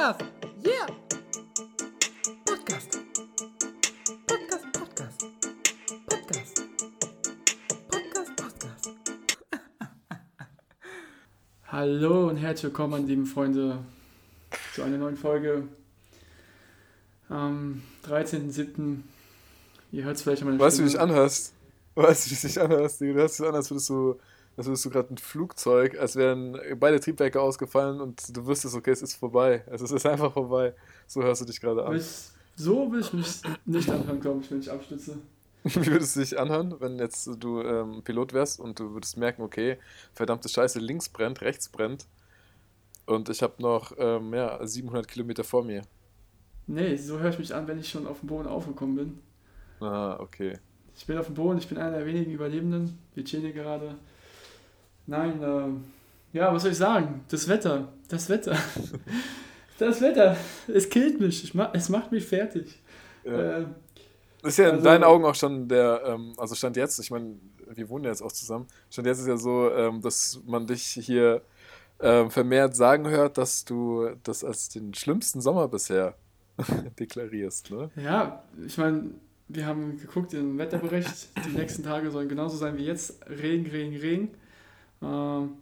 Podcast. Yeah. Podcast. Podcast, Podcast. Podcast. Podcast, Podcast. Hallo und herzlich willkommen, lieben Freunde, zu einer neuen Folge am 13.07. Ihr hört es vielleicht an meiner Weißt du, wie du dich anhörst? Weißt du, wie du dich anhörst? Du hörst dich an, als würdest du als würdest du gerade ein Flugzeug, als wären beide Triebwerke ausgefallen und du wüsstest, okay, es ist vorbei. Also es ist einfach vorbei. So hörst du dich gerade an. so will ich mich nicht anhören, glaube ich, wenn ich abstütze. Wie würdest du dich anhören, wenn jetzt du ähm, Pilot wärst und du würdest merken, okay, verdammte Scheiße, links brennt, rechts brennt und ich habe noch ähm, ja, 700 Kilometer vor mir? Nee, so höre ich mich an, wenn ich schon auf dem Boden aufgekommen bin. Ah, okay. Ich bin auf dem Boden, ich bin einer der wenigen Überlebenden. Wir chillen hier gerade. Nein, äh, ja, was soll ich sagen? Das Wetter, das Wetter, das Wetter, es killt mich, ma es macht mich fertig. Ja. Äh, das ist ja also, in deinen Augen auch schon der, ähm, also Stand jetzt, ich meine, wir wohnen ja jetzt auch zusammen, Stand jetzt ist ja so, ähm, dass man dich hier ähm, vermehrt sagen hört, dass du das als den schlimmsten Sommer bisher deklarierst, ne? Ja, ich meine, wir haben geguckt im Wetterbericht, die nächsten Tage sollen genauso sein wie jetzt, Regen, Regen, Regen. Ähm,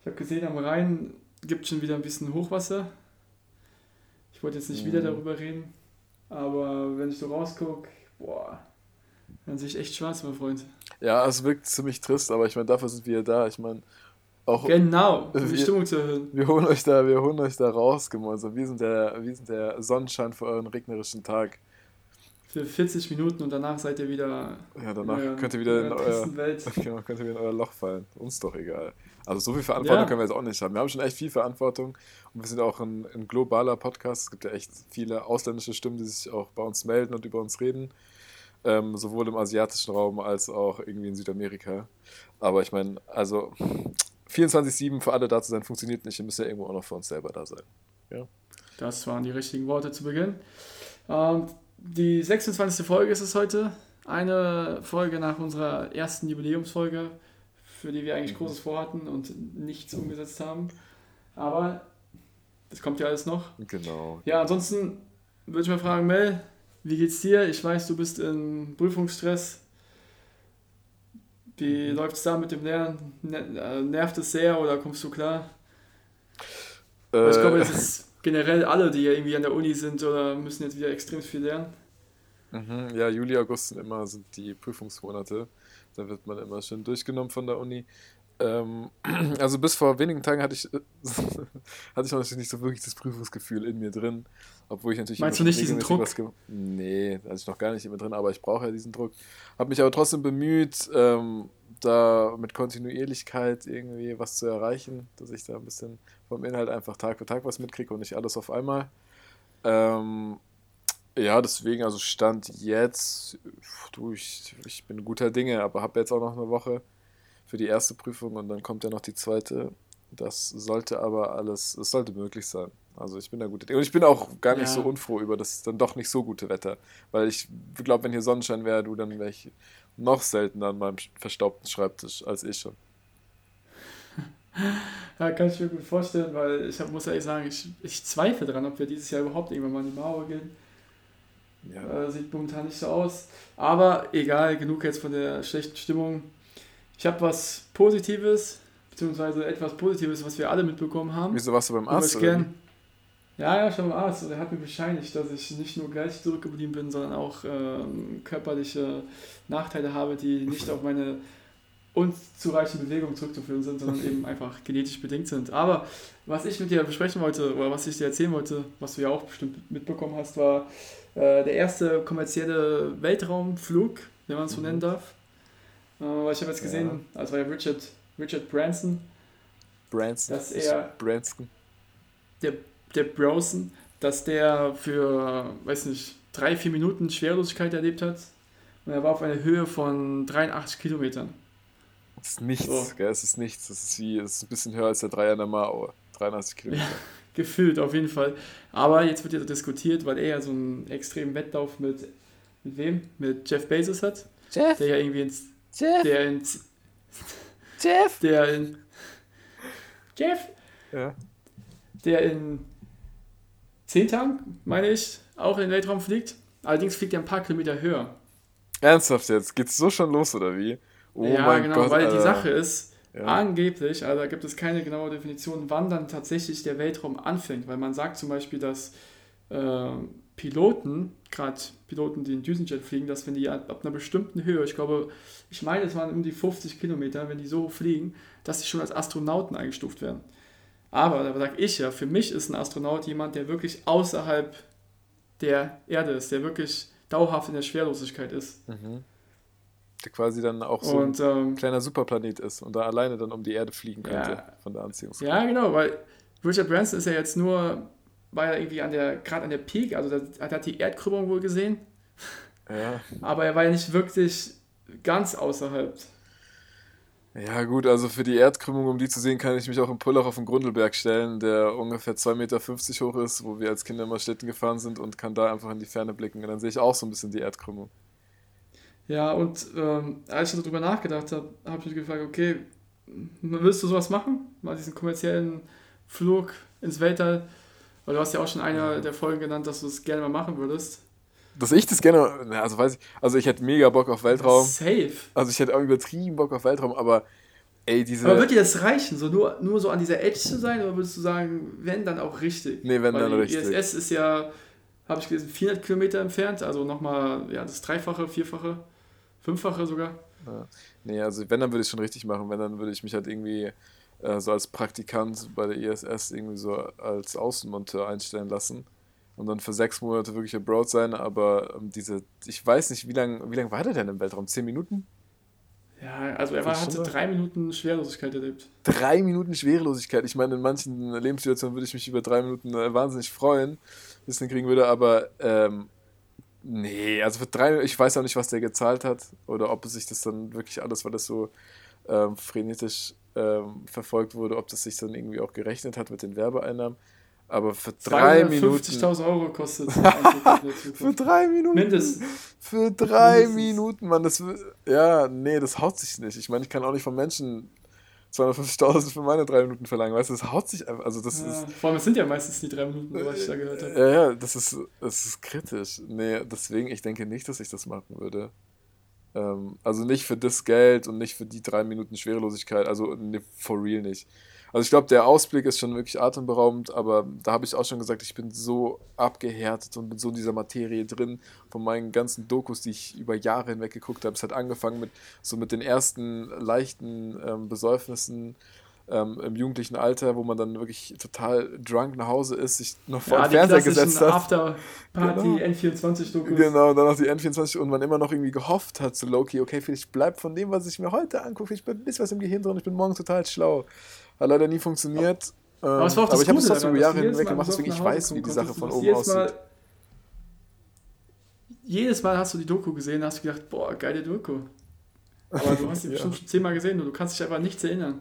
ich habe gesehen, am Rhein gibt es schon wieder ein bisschen Hochwasser. Ich wollte jetzt nicht mhm. wieder darüber reden, aber wenn ich so rausgucke, boah, dann sehe ich echt schwarz, mein Freund. Ja, es wirkt ziemlich trist, aber ich meine, dafür sind wir ja da. Ich meine, auch. Genau, um die Stimmung zu erhöhen. Wir holen euch da, wir holen euch da raus, gemeinsam. Wir sind der, wir sind der Sonnenschein für euren regnerischen Tag für 40 Minuten und danach seid ihr wieder. Ja, danach euren, könnt ihr wieder in, euer, Welt. genau, könnt ihr wieder in euer Loch fallen. Uns doch egal. Also so viel Verantwortung ja. können wir jetzt auch nicht haben. Wir haben schon echt viel Verantwortung und wir sind auch ein, ein, globaler Podcast. Es gibt ja echt viele ausländische Stimmen, die sich auch bei uns melden und über uns reden. Ähm, sowohl im asiatischen Raum als auch irgendwie in Südamerika. Aber ich meine, also 24-7 für alle da zu sein, funktioniert nicht. Wir müssen ja irgendwo auch noch für uns selber da sein. Ja. Das waren die richtigen Worte zu Beginn. Ähm, die 26. Folge ist es heute. Eine Folge nach unserer ersten Jubiläumsfolge, für die wir eigentlich mhm. Großes vorhatten und nichts umgesetzt haben. Aber das kommt ja alles noch. Genau. Ja, ansonsten würde ich mal fragen, Mel, wie geht's dir? Ich weiß, du bist in Prüfungsstress. Wie mhm. läuft es da mit dem Lernen? Äh, nervt es sehr oder kommst du klar? Äh, ich glaube, es ist generell alle, die ja irgendwie an der Uni sind oder müssen jetzt wieder extrem viel lernen. Mhm, ja, Juli, August sind immer sind die Prüfungsmonate. Da wird man immer schön durchgenommen von der Uni. Ähm, also bis vor wenigen Tagen hatte ich, äh, hatte ich noch nicht so wirklich das Prüfungsgefühl in mir drin, obwohl ich natürlich... Meinst du nicht diesen Druck? nee, hatte ich noch gar nicht immer drin, aber ich brauche ja diesen Druck. Habe mich aber trotzdem bemüht, ähm, da mit Kontinuierlichkeit irgendwie was zu erreichen, dass ich da ein bisschen vom Inhalt einfach Tag für Tag was mitkriege und nicht alles auf einmal. Ähm, ja, deswegen, also Stand jetzt, du, ich, ich bin guter Dinge, aber habe jetzt auch noch eine Woche für die erste Prüfung und dann kommt ja noch die zweite. Das sollte aber alles, es sollte möglich sein. Also ich bin da gut. Und ich bin auch gar nicht ja. so unfroh über das dann doch nicht so gute Wetter. Weil ich glaube, wenn hier Sonnenschein wäre, du, dann wäre ich noch seltener an meinem verstaubten Schreibtisch als ich schon. Ja, kann ich mir gut vorstellen, weil ich hab, muss ehrlich sagen, ich, ich zweifle daran, ob wir dieses Jahr überhaupt irgendwann mal in die Mauer gehen. Ja. Äh, sieht momentan nicht so aus. Aber egal, genug jetzt von der schlechten Stimmung. Ich habe was Positives, beziehungsweise etwas Positives, was wir alle mitbekommen haben. Wieso warst du beim Arzt? Oder? Gern, ja, ja, schon beim Arzt. Und Er hat mir bescheinigt, dass ich nicht nur geistig zurückgeblieben bin, sondern auch ähm, körperliche Nachteile habe, die nicht auf meine unzureichende Bewegung zurückzuführen sind, sondern eben einfach genetisch bedingt sind. Aber was ich mit dir besprechen wollte, oder was ich dir erzählen wollte, was du ja auch bestimmt mitbekommen hast, war äh, der erste kommerzielle Weltraumflug, wenn man es so nennen mhm. darf, weil ich habe jetzt gesehen, ja. also war ja Richard, Richard Branson. Branson. Dass er. Branson. Der, der Bronson, dass der für, weiß nicht, drei, vier Minuten Schwerelosigkeit erlebt hat. Und er war auf einer Höhe von 83 Kilometern. Das ist nichts, so. gell, es ist nichts. Das ist wie, es ist ein bisschen höher als der Dreier in der Mauer. 83 Kilometer. Ja, gefühlt, auf jeden Fall. Aber jetzt wird ja diskutiert, weil er ja so einen extremen Wettlauf mit, mit wem? Mit Jeff Bezos hat. Jeff? Der ja irgendwie ins, Jeff. Der in. Jeff. Der in. Jeff. Ja. Der in zehn Tagen, meine ich, auch in den Weltraum fliegt. Allerdings fliegt er ein paar Kilometer höher. Ernsthaft jetzt? Geht's so schon los oder wie? Oh ja, mein genau, Gott, weil Alter. die Sache ist, ja. angeblich, also da gibt es keine genaue Definition, wann dann tatsächlich der Weltraum anfängt, weil man sagt zum Beispiel, dass ähm, Piloten, gerade Piloten, die in Düsenjet fliegen, dass wenn die ab einer bestimmten Höhe, ich glaube, ich meine, es waren um die 50 Kilometer, wenn die so fliegen, dass sie schon als Astronauten eingestuft werden. Aber da sage ich ja, für mich ist ein Astronaut jemand, der wirklich außerhalb der Erde ist, der wirklich dauerhaft in der Schwerlosigkeit ist. Mhm. Der quasi dann auch so Und ähm, ein kleiner Superplanet ist und da alleine dann um die Erde fliegen könnte Ja. von der Anziehungskraft. Ja, genau, weil Richard Branson ist ja jetzt nur, war ja irgendwie an der, gerade an der Peak, also er hat die Erdkrümmung wohl gesehen, Ja. aber er war ja nicht wirklich ganz außerhalb. Ja, gut, also für die Erdkrümmung, um die zu sehen, kann ich mich auch im Pullach auf den Grundelberg stellen, der ungefähr 2,50 Meter hoch ist, wo wir als Kinder immer Schlitten gefahren sind und kann da einfach in die Ferne blicken. Und dann sehe ich auch so ein bisschen die Erdkrümmung. Ja, und ähm, als ich darüber nachgedacht habe, habe ich mich gefragt, okay, willst du sowas machen? Mal diesen kommerziellen Flug ins Weltall? Weil du hast ja auch schon eine der Folgen genannt, dass du es gerne mal machen würdest. Dass ich das gerne, na, also weiß ich, also ich hätte mega Bock auf Weltraum. Safe. Also ich hätte auch übertrieben Bock auf Weltraum, aber ey, diese. Aber wird dir das reichen, so nur, nur so an dieser Edge zu sein, oder würdest du sagen, wenn dann auch richtig? Nee, wenn Weil dann die richtig. ISS ist ja, habe ich gelesen, 400 Kilometer entfernt, also nochmal ja, das Dreifache, Vierfache, Fünffache sogar. Nee, also wenn, dann würde ich es schon richtig machen. Wenn, dann würde ich mich halt irgendwie äh, so als Praktikant bei der ISS irgendwie so als Außenmonteur einstellen lassen. Und dann für sechs Monate wirklich abroad sein, aber ähm, diese, ich weiß nicht, wie lange wie lang war der denn im Weltraum? Zehn Minuten? Ja, also er war, hatte drei Minuten Schwerelosigkeit erlebt. Drei Minuten Schwerelosigkeit. Ich meine, in manchen Lebenssituationen würde ich mich über drei Minuten äh, wahnsinnig freuen, wenn ich es hinkriegen würde, aber ähm, nee, also für drei ich weiß auch nicht, was der gezahlt hat oder ob es sich das dann wirklich alles, weil das so ähm, frenetisch ähm, verfolgt wurde, ob das sich dann irgendwie auch gerechnet hat mit den Werbeeinnahmen. Aber für drei Minuten. 50.000 Euro kostet der Für drei Minuten. Mindestens. Für drei Mindestens. Minuten, Mann. Das, ja, nee, das haut sich nicht. Ich meine, ich kann auch nicht von Menschen 250.000 für meine drei Minuten verlangen. Weißt du, das haut sich einfach. Also, das Ja, ist. vor allem, es sind ja meistens die drei Minuten, was ich da gehört habe. Ja, ja, das ist, das ist kritisch. Nee, deswegen, ich denke nicht, dass ich das machen würde. Ähm, also nicht für das Geld und nicht für die drei Minuten Schwerelosigkeit. Also nee, for real nicht. Also ich glaube, der Ausblick ist schon wirklich atemberaubend, aber da habe ich auch schon gesagt, ich bin so abgehärtet und bin so in dieser Materie drin von meinen ganzen Dokus, die ich über Jahre hinweg geguckt habe. Es hat angefangen mit so mit den ersten leichten ähm, Besäufnissen ähm, im jugendlichen Alter, wo man dann wirklich total drunk nach Hause ist, sich noch vor Ja, den Fernseher gesetzt hat. After-Party Genau. N24-Dokus. Genau, dann noch die N24 und man immer noch irgendwie gehofft hat, so Loki, okay, vielleicht bleibt von dem, was ich mir heute angucke, vielleicht bleibt ein bisschen was im Gehirn drin, ich bin morgen total schlau. Hat leider nie funktioniert. Ähm, Aber auch das ich habe es trotzdem über Jahre hinweg gemacht, deswegen ich weiß, wie die Sache von oben aussieht. Mal, jedes Mal hast du die Doku gesehen, hast du gedacht, boah, geile Doku. Aber du hast die Ja. bestimmt schon zehnmal gesehen und du kannst dich einfach nichts erinnern.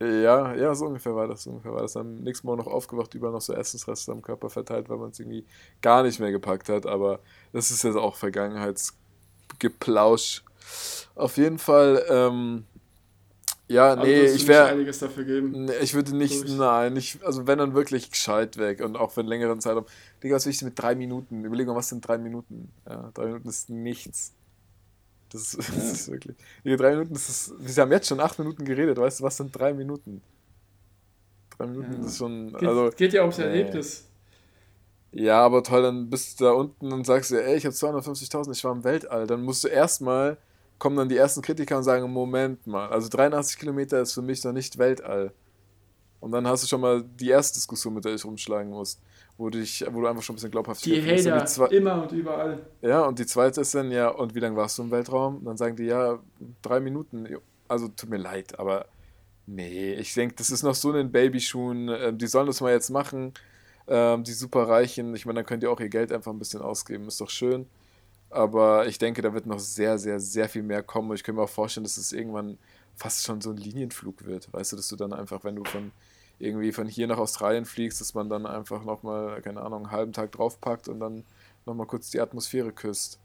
Ja, ja, so ungefähr war das. So ungefähr war das. Am nächsten Morgen noch aufgewacht, überall noch so Essensreste am Körper verteilt, weil man es irgendwie gar nicht mehr gepackt hat. Aber das ist jetzt auch Vergangenheitsgeplausch. Auf jeden Fall, ähm, ja, Also nee, ich wäre. einiges dafür geben. Nee, ich würde nicht, Durch. nein, nicht, also wenn dann wirklich gescheit weg und auch für einen längeren Zeitraum. Digga, was will ich mit drei Minuten? Überleg mal, was sind drei Minuten? Ja, drei Minuten ist nichts. Das ist, das ist wirklich. Digga, drei Minuten ist, das- wir haben jetzt schon acht Minuten geredet, weißt du, was sind drei Minuten? Drei Minuten Ja. ist schon, Geht, also, geht ja ums. Erlebnis. ja, aber toll, dann bist du da unten und sagst dir, ey, ich habe 250.000, ich war im Weltall. Dann musst du erstmal, kommen dann die ersten Kritiker und sagen, Moment mal, also 83 Kilometer ist für mich noch nicht Weltall. Und dann hast du schon mal die erste Diskussion, mit der ich rumschlagen musst, wo, du dich, wo du einfach schon ein bisschen glaubhaft Die Hater, immer und überall. Ja, und die zweite ist dann, ja, und wie lange warst du im Weltraum? Und dann sagen die, ja, drei Minuten. Also tut mir leid, aber nee, ich denke, das ist noch so in den Babyschuhen. Ähm, die sollen das mal jetzt machen. Ähm, die Superreichen, ich meine, dann könnt ihr auch ihr Geld einfach ein bisschen ausgeben, ist doch schön. Aber ich denke, da wird noch sehr, sehr, sehr viel mehr kommen. Und ich kann mir auch vorstellen, dass es irgendwann fast schon so ein Linienflug wird. Weißt du, dass du dann einfach, wenn du von irgendwie von hier nach Australien fliegst, dass man dann einfach nochmal, keine Ahnung, einen halben Tag draufpackt und dann nochmal kurz die Atmosphäre küsst.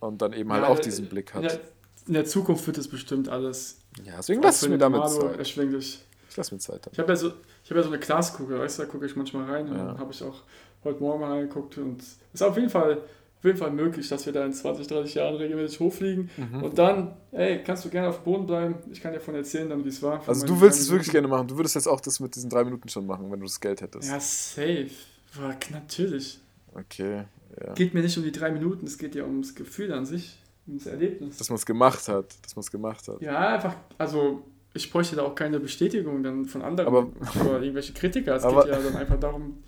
Und dann eben halt Ja, auch äh, diesen Blick hat. in der Zukunft wird es bestimmt alles. Ja, deswegen lass es mir damit Normalo Zeit. erschwinglich. Ich lass mir Zeit. Ich habe ja so, ich habe ja so eine Glaskugel, weißt du, da gucke ich manchmal rein und Ja. dann habe ich auch heute Morgen mal reingeguckt und es ist auf jeden Fall auf jeden Fall möglich, dass wir da in 20, 30 Jahren regelmäßig hochfliegen. Mhm. Und dann, ey, kannst du gerne auf dem Boden bleiben. Ich kann dir davon erzählen, dann wie es war. Also du willst es wirklich gerne machen. Du würdest jetzt auch das mit diesen drei Minuten schon machen, wenn du das Geld hättest. Ja, safe. War, natürlich. Okay, ja. Geht mir nicht um die drei Minuten, es geht ja ums Gefühl an sich, ums Erlebnis. Dass man es gemacht hat. Dass man es gemacht hat. Ja, einfach, also ich bräuchte da auch keine Bestätigung dann von anderen Aber- oder irgendwelche Kritiker. Es Aber- geht ja dann einfach darum,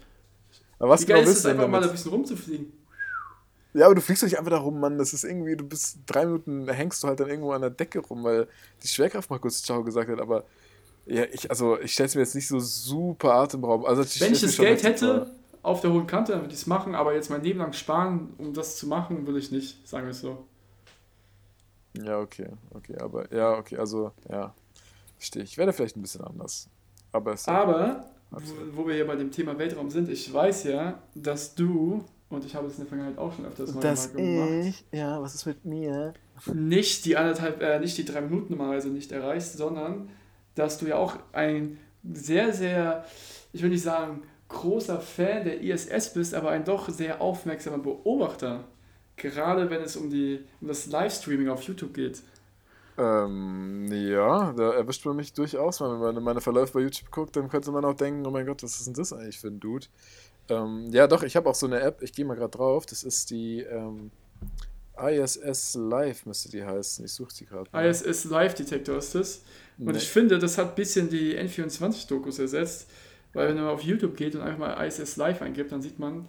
Aber was wie genau geil ist willst es einfach mal ein bisschen rumzufliegen. Ja, aber du fliegst doch nicht einfach da rum, Mann. Das ist irgendwie, du bist drei Minuten, hängst du halt dann irgendwo an der Decke rum, weil die Schwerkraft mal kurz Ciao gesagt hat, aber ja, ich, also ich stelle es mir jetzt nicht so super atemberaubend. Also Wenn ich das Geld hätte auf der hohen Kante, dann würde ich es machen, aber jetzt mein Leben lang sparen, um das zu machen, will ich nicht, sagen wir es so. Ja, okay, okay, aber ja, okay, also ja, verstehe ich. Ich werde vielleicht ein bisschen anders. Aber Aber, wo, wo wir hier bei dem Thema Weltraum sind, ich weiß ja, dass du, und ich habe es in der Vergangenheit auch schon öfters mal gemacht, ja, was ist mit mir? nicht die anderthalb, äh, nicht die drei Minuten normalerweise nicht erreichst, sondern dass du ja auch ein sehr, sehr, ich will nicht sagen, großer Fan der ISS bist, aber ein doch sehr aufmerksamer Beobachter. Gerade wenn es um, die, um das Livestreaming auf YouTube geht. Ähm, ja, da erwischt man mich durchaus. Wenn man meine Verläufe bei YouTube guckt, dann könnte man auch denken, oh mein Gott, was ist denn das eigentlich für ein Dude? Ähm, ja, doch, ich habe auch so eine App, ich gehe mal gerade drauf, das ist die ähm, ISS Live, müsste die heißen. Ich suche die gerade. ISS Live Detector ist das. Und Nee. ich finde, das hat ein bisschen die N24-Dokus ersetzt, weil wenn man auf YouTube geht und einfach mal ISS Live eingibt, dann sieht man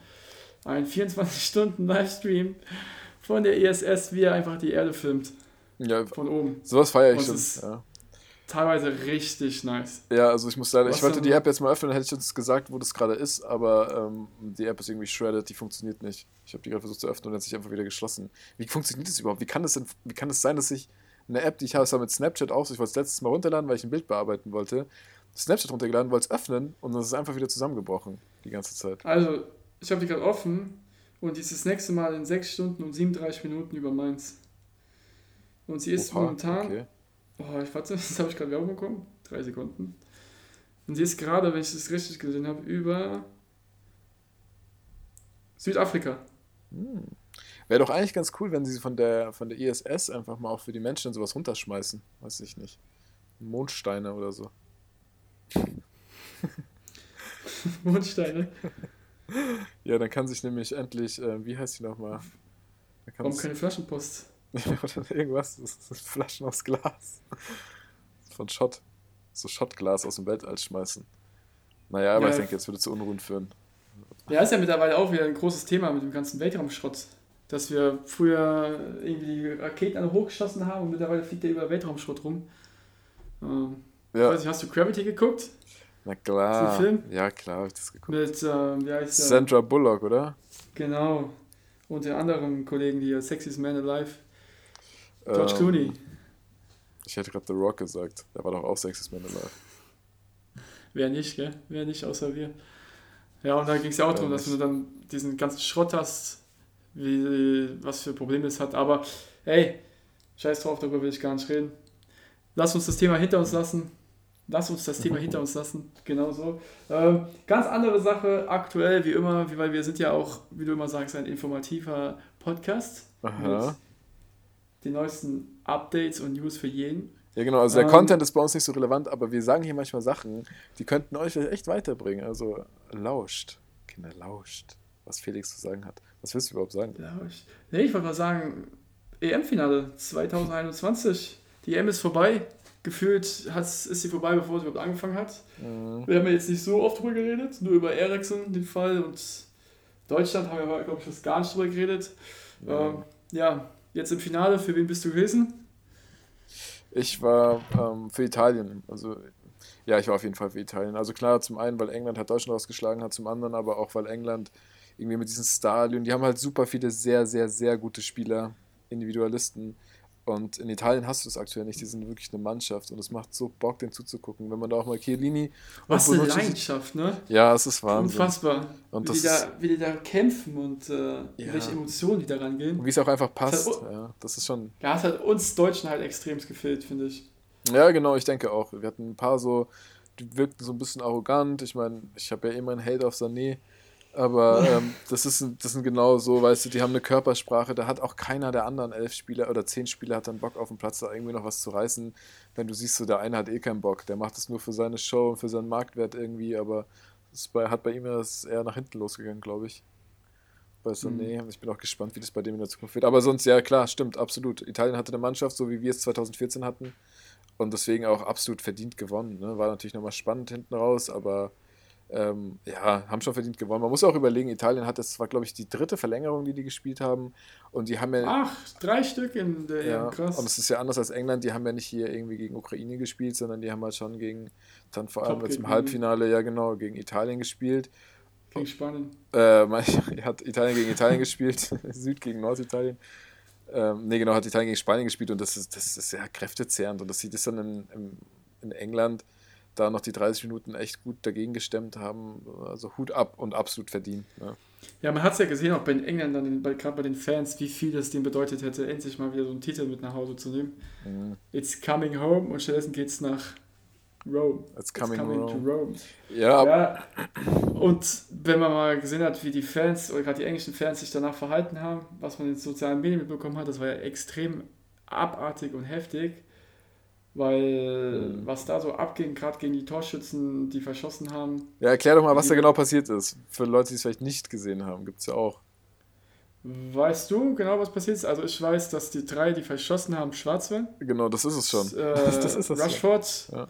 einen 24-Stunden-Livestream von der ISS, wie er einfach die Erde filmt, Ja, von oben. sowas feiere ich schon. ist- Ja. Teilweise richtig nice. ja, also ich muss leider, ich wollte die App jetzt mal öffnen, hätte ich uns gesagt, wo das gerade ist, aber ähm, die App ist irgendwie shredded, die funktioniert nicht. Ich habe die gerade versucht zu öffnen und hat sich einfach wieder geschlossen. Wie funktioniert das überhaupt? Wie kann das denn, wie kann es sein, dass ich eine App, die ich habe, es war mit Snapchat auch so, ich wollte es letztes Mal runterladen, weil ich ein Bild bearbeiten wollte, Snapchat runtergeladen, wollte es öffnen und dann ist es einfach wieder zusammengebrochen, die ganze Zeit. Also, ich habe die gerade offen und die ist das nächste Mal in 6 Stunden und 37 Minuten über Mainz. Und sie ist Oha, momentan. okay. Oh, ich warte, das habe ich gerade Werbung bekommen. Drei Sekunden. Und sie ist gerade, wenn ich das richtig gesehen habe, über Südafrika. Wäre doch eigentlich ganz cool, wenn sie von der, von der ISS einfach mal auch für die Menschen sowas runterschmeißen. Weiß ich nicht. Mondsteine oder so. Mondsteine. Ja, dann kann sich nämlich endlich, äh, wie heißt die nochmal? Warum keine Flaschenpost? oder irgendwas, das sind Flaschen aus Glas. Von Schott. So Schottglas aus dem Weltall schmeißen. Naja, aber Ja, ich denke, jetzt würde zu Unruhen führen. Ja, ist ja mittlerweile auch wieder ein großes Thema mit dem ganzen Weltraumschrott. Dass wir früher irgendwie die Raketen alle hochgeschossen haben und mittlerweile fliegt der über Weltraumschrott rum. Ähm, Ich Ja, weiß nicht, hast du Gravity geguckt? na klar. Ist ein Film? Ja, klar, hab ich das geguckt. Mit, ähm, wie heißt der? Sandra Bullock, oder? Genau. Und den anderen Kollegen hier, Sexiest Man Alive. George Ähm, Clooney. Ich hätte gerade The Rock gesagt. Der war doch auch Sexist Man Alive. Wer nicht, gell? Wer nicht, außer wir. Ja, und da ging es ja auch darum, dass du dann diesen ganzen Schrott hast, wie, was für Probleme es hat. Aber hey, scheiß drauf, darüber will ich gar nicht reden. Lass uns das Thema hinter uns lassen. Lass uns das Thema hinter uns lassen. Genau so. Ähm, ganz andere Sache, aktuell, wie immer, wie, weil wir sind ja auch, wie du immer sagst, ein informativer Podcast. Aha. Den neuesten Updates und News für jeden. Ja, genau. Also der Ähm, Content ist bei uns nicht so relevant, aber wir sagen hier manchmal Sachen, die könnten euch echt weiterbringen. Also lauscht. Kinder, lauscht. Was Felix zu sagen hat. Was willst du überhaupt sagen? Ich, nee, ich wollte mal sagen, EM-Finale 2021. Die EM ist vorbei. Gefühlt hat's, ist sie vorbei, bevor sie überhaupt angefangen hat. Mhm. Wir haben ja jetzt nicht so oft drüber geredet, nur über Ericsson, den Fall, und Deutschland haben wir glaube ich, fast gar nicht drüber geredet. Ähm, ja, jetzt im Finale, für wen bist du gewesen? Ich war ähm, für Italien. Also, ja, ich war auf jeden Fall für Italien. Also klar, zum einen, weil England halt Deutschland ausgeschlagen hat, zum anderen aber auch, weil England irgendwie mit diesen Stadien, die haben halt super viele sehr, sehr, sehr gute Spieler, Individualisten. Und in Italien hast du das aktuell nicht. Die sind wirklich eine Mannschaft und es macht so Bock, den zuzugucken. Wenn man da auch mal Chiellini Was eine Leidenschaft, ne? Ja, es ist Wahnsinn. Unfassbar. Und wie, die da, wie die da kämpfen und äh, Ja. welche Emotionen die da rangehen. Und wie es auch einfach passt. Das hat- Ja, das ist schon. Ja, es hat uns Deutschen halt extrem gefehlt, finde ich. Ja, genau, ich denke auch. Wir hatten ein paar so, die wirkten so ein bisschen arrogant. Ich meine, ich habe ja immer einen Hate auf Sané. Aber ähm, das, ist, das sind genau so, weißt du, die haben eine Körpersprache, da hat auch keiner der anderen elf Spieler oder zehn Spieler hat dann Bock auf dem Platz, da irgendwie noch was zu reißen. Wenn du siehst, so der eine hat eh keinen Bock, der macht es nur für seine Show und für seinen Marktwert irgendwie, aber es bei, hat bei ihm das eher nach hinten losgegangen, glaube ich. Bei Sané, mhm. ich bin auch gespannt, wie das bei dem in der Zukunft wird. Aber sonst, ja klar, stimmt, absolut. Italien hatte eine Mannschaft, so wie wir es 2014 hatten und deswegen auch absolut verdient gewonnen. Ne? War natürlich nochmal spannend hinten raus, aber ähm, ja, haben schon verdient gewonnen. Man muss auch überlegen, Italien hat, das war glaube ich die dritte Verlängerung, die die gespielt haben. Und die haben ja. Ach, drei Stück in der ja, krass. Und es ist ja anders als England, die haben ja nicht hier irgendwie gegen Ukraine gespielt, sondern die haben halt schon gegen, dann vor allem jetzt im Halbfinale, ja genau, gegen Italien gespielt. Gegen Spanien. Äh, hat Italien gegen Italien gespielt, Süd gegen Norditalien. Ähm, ne, genau, hat Italien gegen Spanien gespielt und das ist, das ist sehr kräftezehrend. Und das sieht es dann in, in England da noch die 30 Minuten echt gut dagegen gestemmt haben. Also Hut ab und absolut verdient. Ne? Ja, man hat es ja gesehen, auch bei den Engländern, gerade bei den Fans, wie viel es denen bedeutet hätte, endlich mal wieder so einen Titel mit nach Hause zu nehmen. Mhm. It's coming home und stattdessen geht es nach Rome. It's coming, It's coming Rome. to Rome. Ja. ja. Und wenn man mal gesehen hat, wie die Fans oder gerade die englischen Fans sich danach verhalten haben, was man in den sozialen Medien mitbekommen hat, das war ja extrem abartig und heftig. Weil mhm. was da so abging, gerade gegen die Torschützen, die verschossen haben. Ja, erklär doch mal, was da genau passiert ist. Für Leute, die es vielleicht nicht gesehen haben, gibt es ja auch. Weißt du genau, was passiert ist? Also ich weiß, dass die drei, die verschossen haben, schwarz waren. Genau, das ist es schon. Äh, das ist es Rushford, ja.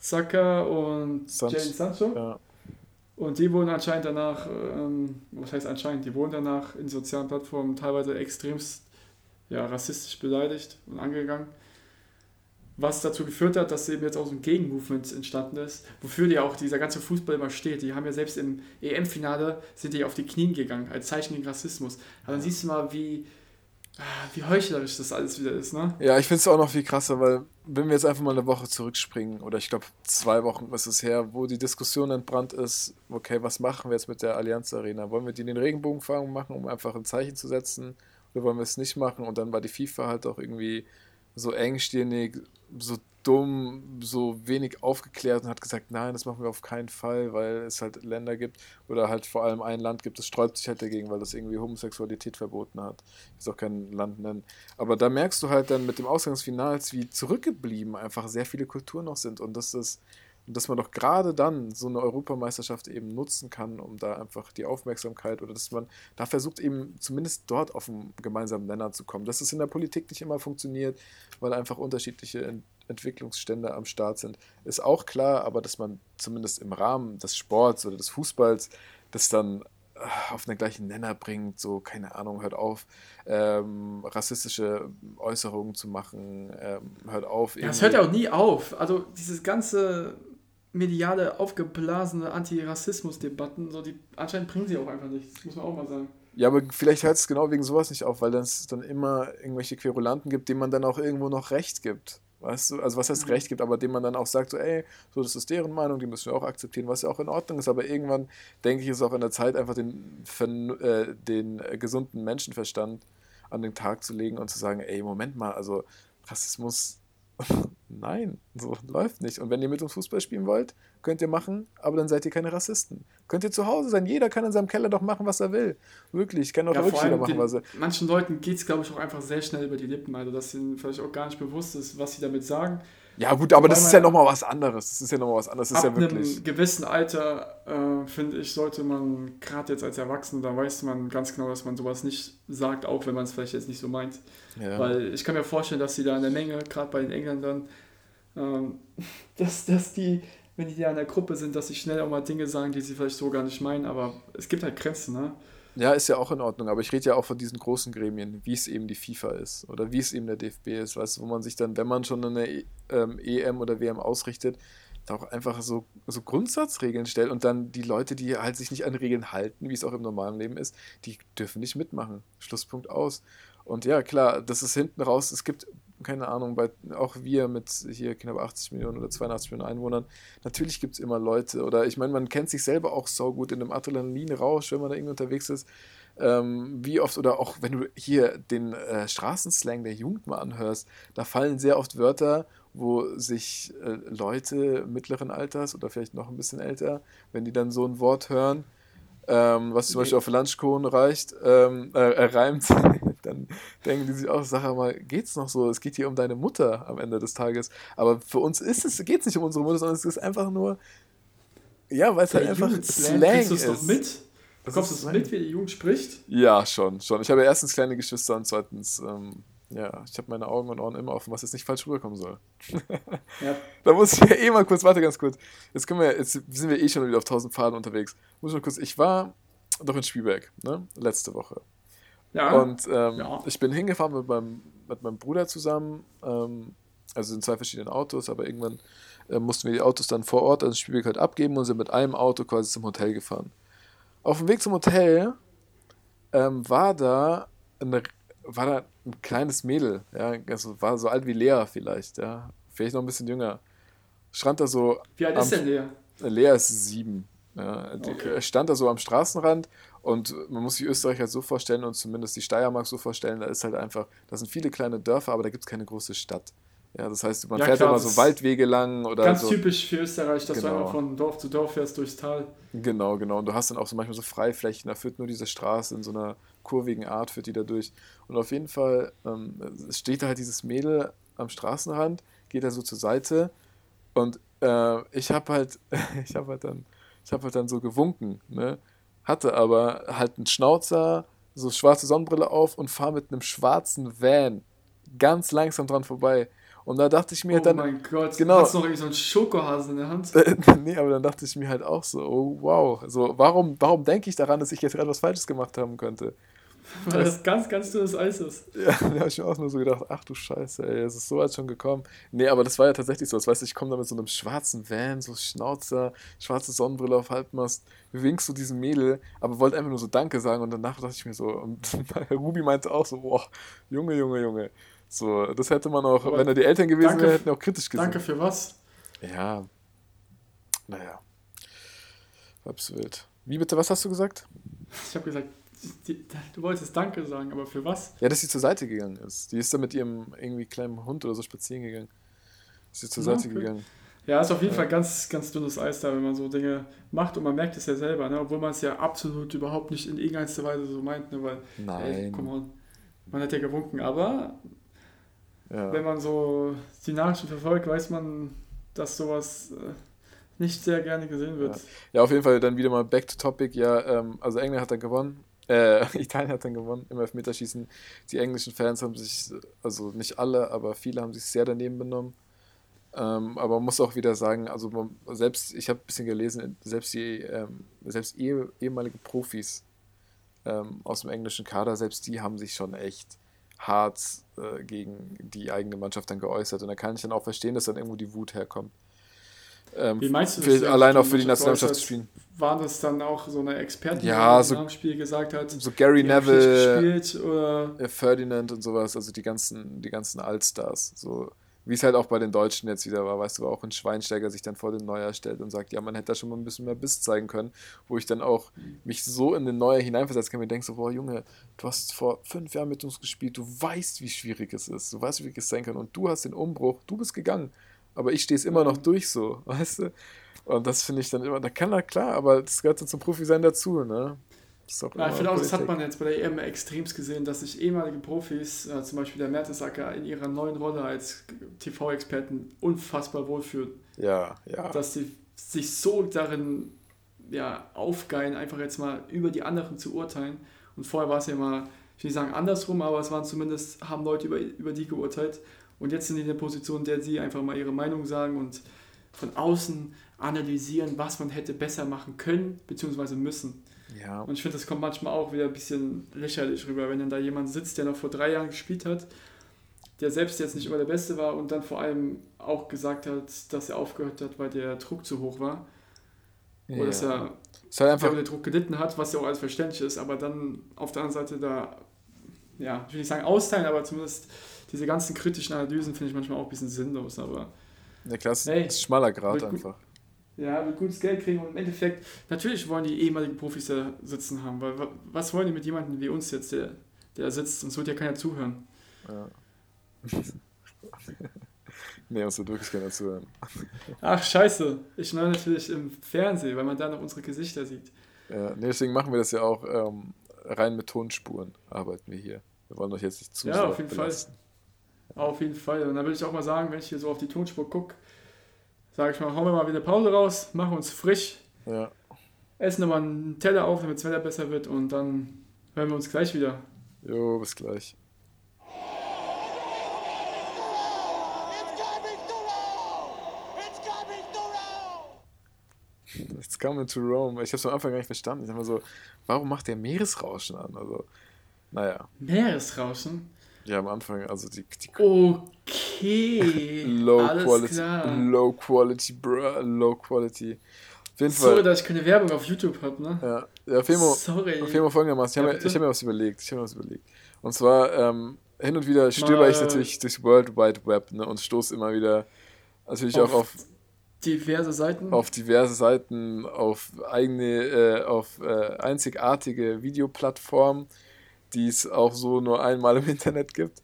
Saka und San Jane Sancho. Ja. Und die wurden anscheinend danach, ähm, was heißt anscheinend, die wurden danach in sozialen Plattformen teilweise extremst ja, rassistisch beleidigt und angegangen was dazu geführt hat, dass eben jetzt auch so ein Gegenmovement entstanden ist, wofür ja auch dieser ganze Fußball immer steht. Die haben ja selbst im EM-Finale sind die auf die Knien gegangen, als Zeichen gegen Rassismus. Aber dann siehst du mal, wie, ah, wie heuchlerisch das alles wieder ist, ne? Ja, ich finde es auch noch viel krasser, weil wenn wir jetzt einfach mal eine Woche zurückspringen, oder ich glaube zwei Wochen ist es her, wo die Diskussion entbrannt ist, okay, was machen wir jetzt mit der Allianz Arena? Wollen wir die in den Regenbogenfarben machen, um einfach ein Zeichen zu setzen? Oder wollen wir es nicht machen? Und dann war die FIFA halt auch irgendwie so engstirnig, so dumm, so wenig aufgeklärt und hat gesagt, nein, das machen wir auf keinen Fall, weil es halt Länder gibt oder halt vor allem ein Land gibt, das sträubt sich halt dagegen, weil das irgendwie Homosexualität verboten hat. Ich will auch kein Land nennen. Aber da merkst du halt dann mit dem Ausgangsfinals, wie zurückgeblieben einfach sehr viele Kulturen noch sind und dass das und dass man doch gerade dann so eine Europameisterschaft eben nutzen kann, um da einfach die Aufmerksamkeit oder dass man da versucht eben zumindest dort auf einen gemeinsamen Nenner zu kommen. Dass es in der Politik nicht immer funktioniert, weil einfach unterschiedliche Ent Entwicklungsstände am Start sind, ist auch klar, aber dass man zumindest im Rahmen des Sports oder des Fußballs das dann äh, auf den gleichen Nenner bringt, so, keine Ahnung, hört auf, ähm, rassistische Äußerungen zu machen, ähm, hört auf. Ja, es hört ja auch nie auf. Also dieses ganze mediale, aufgeblasene Antirassismus-Debatten, so die anscheinend bringen sie auch einfach nichts, muss man auch mal sagen. Ja, aber vielleicht hört es genau wegen sowas nicht auf, weil es dann immer irgendwelche Querulanten gibt, denen man dann auch irgendwo noch Recht gibt. Weißt du, also was heißt mhm. Recht gibt, aber dem man dann auch sagt, so, ey, so, das ist deren Meinung, die müssen wir auch akzeptieren, was ja auch in Ordnung ist. Aber irgendwann, denke ich, ist auch in der Zeit, einfach den, äh, den gesunden Menschenverstand an den Tag zu legen und zu sagen, ey, Moment mal, also Rassismus Nein, so läuft nicht. Und wenn ihr mit uns Fußball spielen wollt, könnt ihr machen, aber dann seid ihr keine Rassisten. Könnt ihr zu Hause sein. Jeder kann in seinem Keller doch machen, was er will. Wirklich, kann auch ja, wirklich jeder machen, was er will. Manchen Leuten geht es, glaube ich, auch einfach sehr schnell über die Lippen, also dass ihnen vielleicht auch gar nicht bewusst ist, was sie damit sagen. Ja, gut, aber das ist ja nochmal was anderes. Das ist ja nochmal was anderes. Das ab ist ja wirklich. einem gewissen Alter, äh, finde ich, sollte man, gerade jetzt als Erwachsener, da weiß man ganz genau, dass man sowas nicht sagt, auch wenn man es vielleicht jetzt nicht so meint. Ja. Weil ich kann mir vorstellen, dass sie da in der Menge, gerade bei den Engländern, ähm, dass, dass die, wenn die da in der Gruppe sind, dass sie schnell auch mal Dinge sagen, die sie vielleicht so gar nicht meinen, aber es gibt halt Grenzen, ne? Ja, ist ja auch in Ordnung, aber ich rede ja auch von diesen großen Gremien, wie es eben die FIFA ist oder wie es eben der DFB ist, weißt du, wo man sich dann, wenn man schon eine ähm, EM oder WM ausrichtet, da auch einfach so, so Grundsatzregeln stellt und dann die Leute, die halt sich nicht an Regeln halten, wie es auch im normalen Leben ist, die dürfen nicht mitmachen. Schlusspunkt aus. Und ja, klar, das ist hinten raus, es gibt keine Ahnung, bei, auch wir mit hier knapp 80 Millionen oder 82 Millionen Einwohnern, natürlich gibt es immer Leute, oder ich meine, man kennt sich selber auch so gut in einem Adrenalinrausch, wenn man da irgendwie unterwegs ist. Ähm, wie oft, oder auch wenn du hier den äh, Straßenslang der Jugend mal anhörst, da fallen sehr oft Wörter, wo sich äh, Leute mittleren Alters oder vielleicht noch ein bisschen älter, wenn die dann so ein Wort hören, ähm, was zum Beispiel auf Lunchkuchen reicht, ähm, äh, äh, reimt, dann denken die sich auch, sag mal, geht's noch so? Es geht hier um deine Mutter am Ende des Tages. Aber für uns ist es, geht's nicht um unsere Mutter, sondern es ist einfach nur, ja, weil es halt einfach Slang kriegst du es ist. doch mit? Bekommst du es mit, wie die Jugend spricht? Ja, schon, schon. Ich habe ja erstens kleine Geschwister und zweitens, ähm, ja, ich habe meine Augen und Ohren immer offen, was jetzt nicht falsch rüberkommen soll. Ja. Da muss ich ja eh mal kurz, warte ganz kurz. Jetzt können wir, jetzt sind wir eh schon wieder auf 1000 Pfaden unterwegs. Muss ich mal kurz, ich war doch in Spielberg, ne, letzte Woche. Ja. Und ähm, Ja. ich bin hingefahren mit meinem, mit meinem Bruder zusammen, ähm, also in zwei verschiedenen Autos, aber irgendwann äh, mussten wir die Autos dann vor Ort an Spielberg halt abgeben und sind mit einem Auto quasi zum Hotel gefahren. Auf dem Weg zum Hotel ähm, war da eine, war da ein kleines Mädel, ja, also war so alt wie Lea vielleicht, ja, vielleicht noch ein bisschen jünger. Stand da so wie alt am- ist denn der? Lea ist sieben. Ja, Okay. stand da so am Straßenrand und man muss sich Österreich halt so vorstellen und zumindest die Steiermark so vorstellen, da ist halt einfach, da sind viele kleine Dörfer, aber da gibt es keine große Stadt. Ja, das heißt, man Ja, fährt klar, immer so Waldwege lang oder Ganz so. typisch für Österreich, dass du Genau. einfach von Dorf zu Dorf fährst durchs Tal. Genau, genau. Und du hast dann auch so manchmal so Freiflächen, da führt nur diese Straße in so einer kurvigen Art, führt die da durch. Und auf jeden Fall ähm, steht da halt dieses Mädel am Straßenrand, geht da so zur Seite und äh, ich habe halt, ich habe halt dann, ich habe halt dann so gewunken, ne? Hatte aber halt einen Schnauzer, so schwarze Sonnenbrille auf und fahre mit einem schwarzen Van ganz langsam dran vorbei. Und da dachte ich mir oh dann, mein Gott, genau. hast du noch irgendwie so einen Schokohasen in der Hand? nee, aber dann dachte ich mir halt auch so, oh wow, so, warum, warum denke ich daran, dass ich jetzt gerade was Falsches gemacht haben könnte? Weil das ganz, ganz dünnes Eis ist. Ja, da habe ich mir auch nur so gedacht, ach du Scheiße, ey, es ist so weit schon gekommen. Nee, aber das war ja tatsächlich so. Das weißt du, ich komme da mit so einem schwarzen Van, so Schnauzer, schwarze Sonnenbrille auf Halbmast, winkst du diesem Mädel, aber wollte einfach nur so Danke sagen und danach dachte ich mir so, und Ruby meinte auch so, boah, Junge, Junge, Junge. So, das hätte man auch, Aber wenn er die Eltern gewesen wäre, hätten wir auch kritisch gesehen. Danke für was? Ja. Naja. Hab's wild. Wie bitte, was hast du gesagt? Ich habe gesagt, du wolltest Danke sagen, aber für was? Ja, dass sie zur Seite gegangen ist. Die ist da mit ihrem irgendwie kleinen Hund oder so spazieren gegangen. Ist sie zur Ja, Seite okay. gegangen. Ja, ist auf jeden Ja. Fall ganz, ganz dünnes Eis da, wenn man so Dinge macht und man merkt es ja selber, ne? obwohl man es ja absolut überhaupt nicht in irgendeiner Weise so meint, ne? weil, ey, Nein. come on, man hat ja gewunken, aber ja. wenn man so die Nachrichten verfolgt, weiß man, dass sowas äh, nicht sehr gerne gesehen wird. ja, auf jeden Fall dann wieder mal back to topic. Ja, ähm, also England hat dann gewonnen. Äh, Italien hat dann gewonnen im Elfmeterschießen. Die englischen Fans haben sich, also nicht alle, aber viele haben sich sehr daneben benommen. Ähm, aber man muss auch wieder sagen, also man, selbst, ich habe ein bisschen gelesen, selbst die ähm, selbst eh, ehemalige Profis ähm, aus dem englischen Kader, selbst die haben sich schon echt hart äh, gegen die eigene Mannschaft dann geäußert. Und da kann ich dann auch verstehen, dass dann irgendwo die Wut herkommt. Ähm, Wie meinst du für, das? allein auch für die Mannschaft Nationalmannschaft zu spielen. Waren das dann auch so eine Expertin, Ja, die so- nach Spiel gesagt hat, So Gary Neville, gespielt oder äh, Ferdinand und sowas, also die ganzen, die ganzen Allstars. So, wie es halt auch bei den Deutschen jetzt wieder war, weißt du, auch ein Schweinsteiger sich dann vor den Neuer stellt und sagt, ja, man hätte da schon mal ein bisschen mehr Biss zeigen können, wo ich dann auch mich so in den Neuer hineinversetzen kann, mir denke so, boah, Junge, du hast vor fünf Jahren mit uns gespielt, du weißt, wie schwierig es ist, du weißt, wie schwierig es sein kann und du hast den Umbruch, du bist gegangen, aber ich stehe es immer noch durch so, weißt du? Und das finde ich dann immer, da kann er klar, aber das gehört dann zum Profi-Sein dazu, ne? Das ist auch Ja, ich immer finde auch, das hat man jetzt bei der EM extremst gesehen, dass sich ehemalige Profis, äh, zum Beispiel der Mertesacker, in ihrer neuen Rolle als TV-Experten unfassbar wohlfühlen. Ja, ja. Dass sie sich so darin ja, aufgeilen, einfach jetzt mal über die anderen zu urteilen. Und vorher war es ja mal, ich will nicht sagen andersrum, aber es waren zumindest, haben Leute über, über die geurteilt. Und jetzt sind die in der Position, in der sie einfach mal ihre Meinung sagen und von außen analysieren, was man hätte besser machen können, beziehungsweise müssen. ja. Und ich finde, das kommt manchmal auch wieder ein bisschen lächerlich rüber, wenn dann da jemand sitzt, der noch vor drei Jahren gespielt hat, der selbst jetzt nicht immer der Beste war und dann vor allem auch gesagt hat, dass er aufgehört hat, weil der Druck zu hoch war. Oder dass ja. er Ist halt einfach, unter Druck gelitten hat, was ja auch alles verständlich ist, aber dann auf der anderen Seite da, ja, ich will nicht sagen austeilen, aber zumindest diese ganzen kritischen Analysen finde ich manchmal auch ein bisschen sinnlos, aber ja, klar, es Hey, ist ein schmaler Grad gut- einfach. ja, wird gutes Geld kriegen und im Endeffekt, natürlich wollen die ehemaligen Profis da sitzen haben, weil wa- was wollen die mit jemandem wie uns jetzt, der, der da sitzt, uns wird ja keiner zuhören. Ja. nee, uns wird wirklich keiner zuhören. Ach, scheiße, ich meine natürlich im Fernsehen, weil man da noch unsere Gesichter sieht. Ja, nee, deswegen machen wir das ja auch ähm, rein mit Tonspuren, arbeiten wir hier. Wir wollen euch jetzt nicht zu Ja, auf jeden belasten. Fall. Auf jeden Fall. Und dann würde ich auch mal sagen, wenn ich hier so auf die Tonspur gucke, sage ich mal, hauen wir mal wieder eine Pause raus, machen uns frisch, Ja, essen nochmal einen Teller auf, damit das Wetter besser wird und dann hören wir uns gleich wieder. jo, bis gleich. It's coming to Rome! It's coming to Rome! It's coming to Rome. Ich habe es am Anfang gar nicht verstanden. Ich dachte mir so, warum macht der Meeresrauschen an? Also, naja. Meeresrauschen? Ja, am Anfang, also die, die Okay. Low alles Quality, klar. Low Quality, bruh, Low Quality. Auf jeden Sorry, Fall. dass ich keine Werbung auf YouTube habe, ne? Ja, ja Femo, Sorry. Femo folgendermaßen. Ich Ja, habe mir, hab mir was überlegt. Ich habe mir was überlegt. Und zwar, ähm, hin und wieder stöber ich natürlich durchs World Wide Web ne, und stoße immer wieder natürlich Auf auch auf, Diverse Seiten. auf diverse Seiten, auf eigene, äh, auf äh, einzigartige Videoplattformen, die es auch so nur einmal im Internet gibt.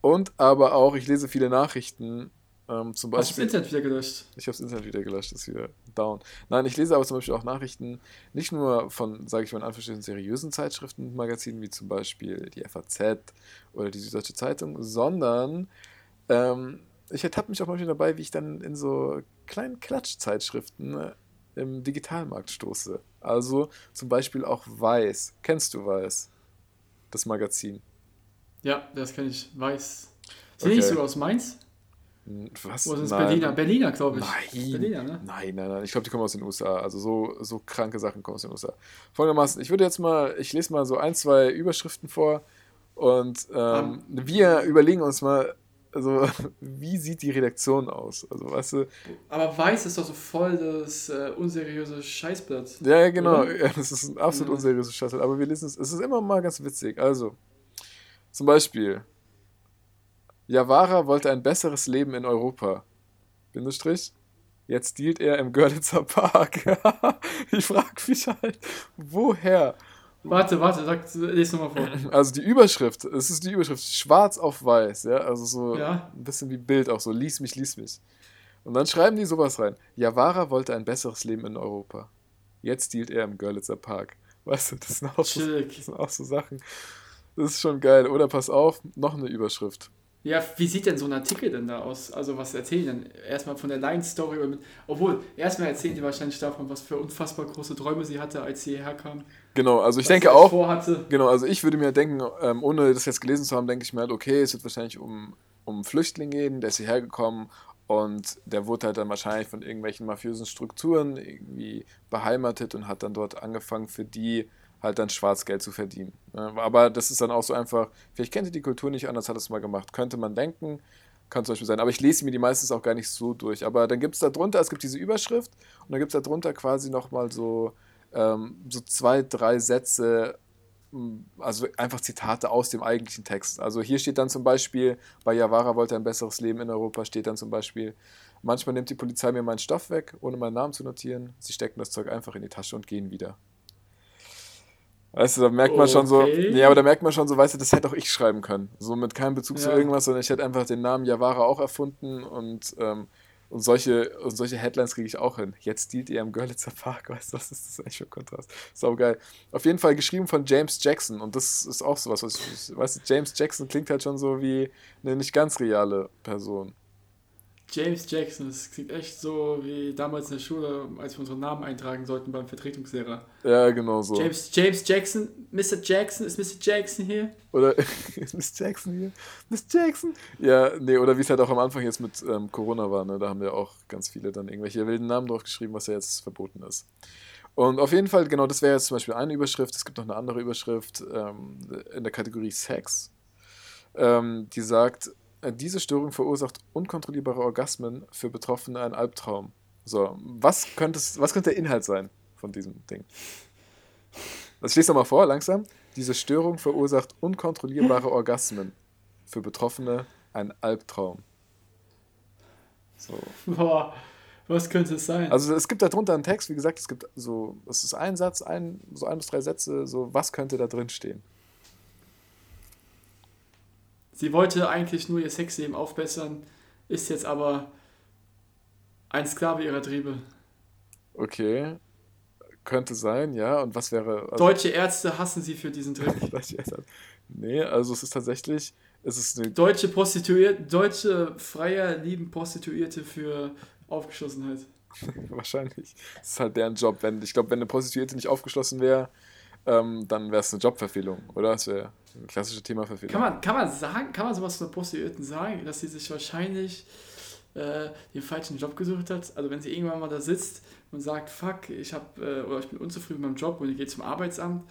Und aber auch, ich lese viele Nachrichten, ähm, zum Hast du das Beispiel. Internet wieder gelöscht? Ich habe das Internet wieder gelöscht, ist wieder down. Nein, ich lese aber zum Beispiel auch Nachrichten, nicht nur von, sage ich mal in Anführungsstrichen, seriösen Zeitschriften und Magazinen, wie zum Beispiel die FAZ oder die Süddeutsche Zeitung, sondern ähm, ich ertappe mich auch manchmal dabei, wie ich dann in so kleinen Klatschzeitschriften äh, im Digitalmarkt stoße. Also zum Beispiel auch Weiß. Kennst du Weiß? Das Magazin. Ja, das kenne ich. Weiß. Sind Okay. nicht sogar aus Mainz? Was? Oder sind es. Berliner? Berliner, glaube ich. Nein. Berliner, ne? Nein, nein, nein. Ich glaube, die kommen aus den USA. Also so, so kranke Sachen kommen aus den USA. Folgendermaßen, ich würde jetzt mal, ich lese mal so ein, zwei Überschriften vor und ähm, wir überlegen uns mal, also wie sieht die Redaktion aus? Also weißt du, Aber Weiß ist doch so voll das äh, unseriöse Scheißblatt. ja, ja genau, ja, das ist ein absolut Ja. unseriöses Scheiß, aber wir lesen es, es ist immer mal ganz witzig. Also, zum Beispiel, Javara wollte ein besseres Leben in Europa. Bindestrich. Jetzt dealt er im Görlitzer Park. ich frage mich halt, woher? Warte, warte, sag, lese nochmal vor. Also die Überschrift, es ist die Überschrift, schwarz auf weiß, ja, also so Ja. ein bisschen wie Bild auch so, lies mich, lies mich. Und dann schreiben die sowas rein. Javara wollte ein besseres Leben in Europa. Jetzt dealt er im Görlitzer Park. Weißt du, das sind auch so, das sind auch so Sachen. Das ist schon geil. Oder pass auf, noch eine Überschrift. Ja, wie sieht denn so ein Artikel denn da aus? Also, was erzählen die denn? Erstmal von der Line-Story. Obwohl, erstmal erzählen die wahrscheinlich davon, was für unfassbar große Träume sie hatte, als sie hierher kam. Genau, also ich was denke auch, Vorhatte. Genau, also ich würde mir denken, ähm, ohne das jetzt gelesen zu haben, denke ich mir halt, okay, es wird wahrscheinlich um, um einen Flüchtling gehen, der ist hierher gekommen und der wurde halt dann wahrscheinlich von irgendwelchen mafiösen Strukturen irgendwie beheimatet und hat dann dort angefangen, für die halt dann Schwarzgeld zu verdienen. Ja, aber das ist dann auch so einfach, vielleicht kennt ihr die Kultur nicht anders, hat es mal gemacht. Könnte man denken, kann zum Beispiel sein. Aber ich lese mir die meistens auch gar nicht so durch. Aber dann gibt es da drunter, es gibt diese Überschrift und dann gibt es da drunter quasi nochmal so, ähm, so zwei, drei Sätze, m, also einfach Zitate aus dem eigentlichen Text. Also hier steht dann zum Beispiel, bei Javara wollte ein besseres Leben in Europa, steht dann zum Beispiel, manchmal nimmt die Polizei mir meinen Stoff weg, ohne meinen Namen zu notieren. Sie stecken das Zeug einfach in die Tasche und gehen wieder. Weißt du, da merkt man schon so, Okay. nee, aber da merkt man schon so, weißt du, das hätte auch ich schreiben können. So mit keinem Bezug zu Ja. irgendwas, sondern ich hätte einfach den Namen Javara auch erfunden und, ähm, und solche, und solche Headlines kriege ich auch hin. Jetzt dealt ihr im Görlitzer Park, weißt du, was ist das eigentlich für ein Kontrast? Sau geil. Auf jeden Fall geschrieben von James Jackson und das ist auch sowas, was ich, weißt du, James Jackson klingt halt schon so wie eine nicht ganz reale Person. James Jackson, das klingt echt so wie damals in der Schule, als wir unsere Namen eintragen sollten beim Vertretungslehrer. Ja, genau so. James, James Jackson, Mr. Jackson, ist Mr. Jackson hier? Oder ist Miss Jackson hier? Miss Jackson? Ja, nee, oder wie es halt auch am Anfang jetzt mit ähm, Corona war, ne? Da haben ja auch ganz viele dann irgendwelche wilden Namen drauf geschrieben, was ja jetzt verboten ist. Und auf jeden Fall, genau, das wäre jetzt zum Beispiel eine Überschrift. Es gibt noch eine andere Überschrift ähm, in der Kategorie Sex, ähm, die sagt, diese Störung verursacht unkontrollierbare Orgasmen für Betroffene ein Albtraum. So, was könnte, was könnte der Inhalt sein von diesem Ding? Das schließt nochmal vor, langsam. Diese Störung verursacht unkontrollierbare Orgasmen. Für Betroffene ein Albtraum. So. Boah, was könnte es sein? Also es gibt da drunter einen Text, wie gesagt, es gibt so, es ist ein Satz, ein, so ein bis drei Sätze, so was könnte da drin stehen. Sie wollte eigentlich nur ihr Sexleben aufbessern, ist jetzt aber ein Sklave ihrer Triebe. Okay. könnte sein, ja. Und was wäre. Also, Deutsche Ärzte hassen sie für diesen Trick. nee, also es ist tatsächlich. Es ist eine Deutsche Prostituierte, deutsche Freier lieben Prostituierte für Aufgeschlossenheit. Wahrscheinlich. Das ist halt deren Job. Wenn, ich glaube, wenn eine Prostituierte nicht aufgeschlossen wäre, ähm, dann wäre es eine Jobverfehlung, oder? Das wäre eine klassische Themaverfehlung. Kann man, kann man sagen, kann man sowas von Prostituierten sagen, dass sie sich wahrscheinlich äh, den falschen Job gesucht hat? Also wenn sie irgendwann mal da sitzt und sagt, fuck, ich hab, äh, oder ich bin unzufrieden mit meinem Job und ich gehe zum Arbeitsamt,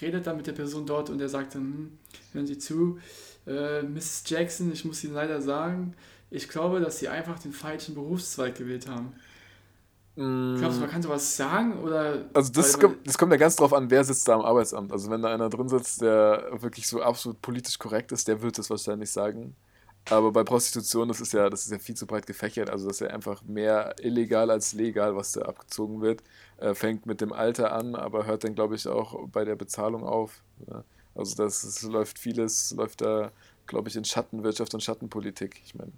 redet dann mit der Person dort und der sagt dann, hm, hören Sie zu, äh, Mrs. Jackson, ich muss Ihnen leider sagen, ich glaube, dass Sie einfach den falschen Berufszweig gewählt haben. Mm, Glaubst du, man kann sowas sagen? Oder Also das kommt, das kommt ja ganz drauf an, wer sitzt da am Arbeitsamt. Also wenn da einer drin sitzt, der wirklich so absolut politisch korrekt ist, der wird das wahrscheinlich sagen. Aber bei Prostitution, das ist ja, das ist ja viel zu breit gefächert. Also das ist ja einfach mehr illegal als legal, was da abgezogen wird. Äh, fängt mit dem Alter an, aber hört dann, glaube ich, auch bei der Bezahlung auf. Ja. Also das, das läuft vieles, läuft da, glaube ich, in Schattenwirtschaft und Schattenpolitik. Ich meine,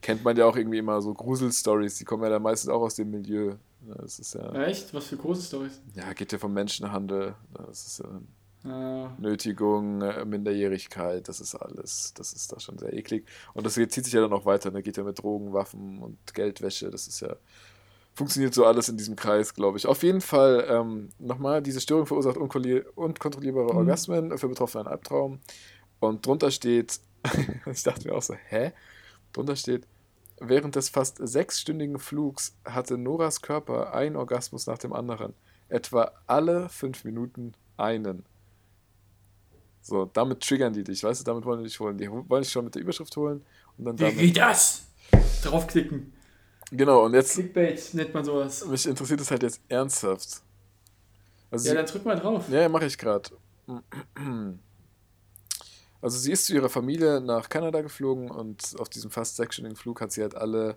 kennt man ja auch irgendwie immer so Gruselstories, die kommen ja dann meistens auch aus dem Milieu. Ja, das ist ja. Echt? Was für große Storys. Ja, geht ja vom Menschenhandel. Das ist ja Äh, Nötigung, äh, Minderjährigkeit, das ist alles. Das ist da schon sehr eklig. Und das zieht sich ja dann auch weiter. Ne? Geht ja mit Drogen, Waffen und Geldwäsche. Das ist ja. Funktioniert so alles in diesem Kreis, glaube ich. Auf jeden Fall, ähm, nochmal, diese Störung verursacht unkontrollierbare Mhm. Orgasmen, für Betroffene ein Albtraum. Und drunter steht, ich dachte mir auch so, hä? Drunter steht, während des fast sechsstündigen Flugs hatte Noras Körper einen Orgasmus nach dem anderen. Etwa alle fünf Minuten einen. So, damit triggern die dich, weißt du, damit wollen die dich holen. Die wollen dich schon mit der Überschrift holen und dann wie damit. geht das? Draufklicken. Genau, und jetzt, Clickbait nennt man sowas. mich interessiert es halt jetzt ernsthaft. Also Ja, dann drück mal drauf. ja, mache ich gerade. Also sie ist zu ihrer Familie nach Kanada geflogen und auf diesem fast sechsstündigen Flug hat sie halt alle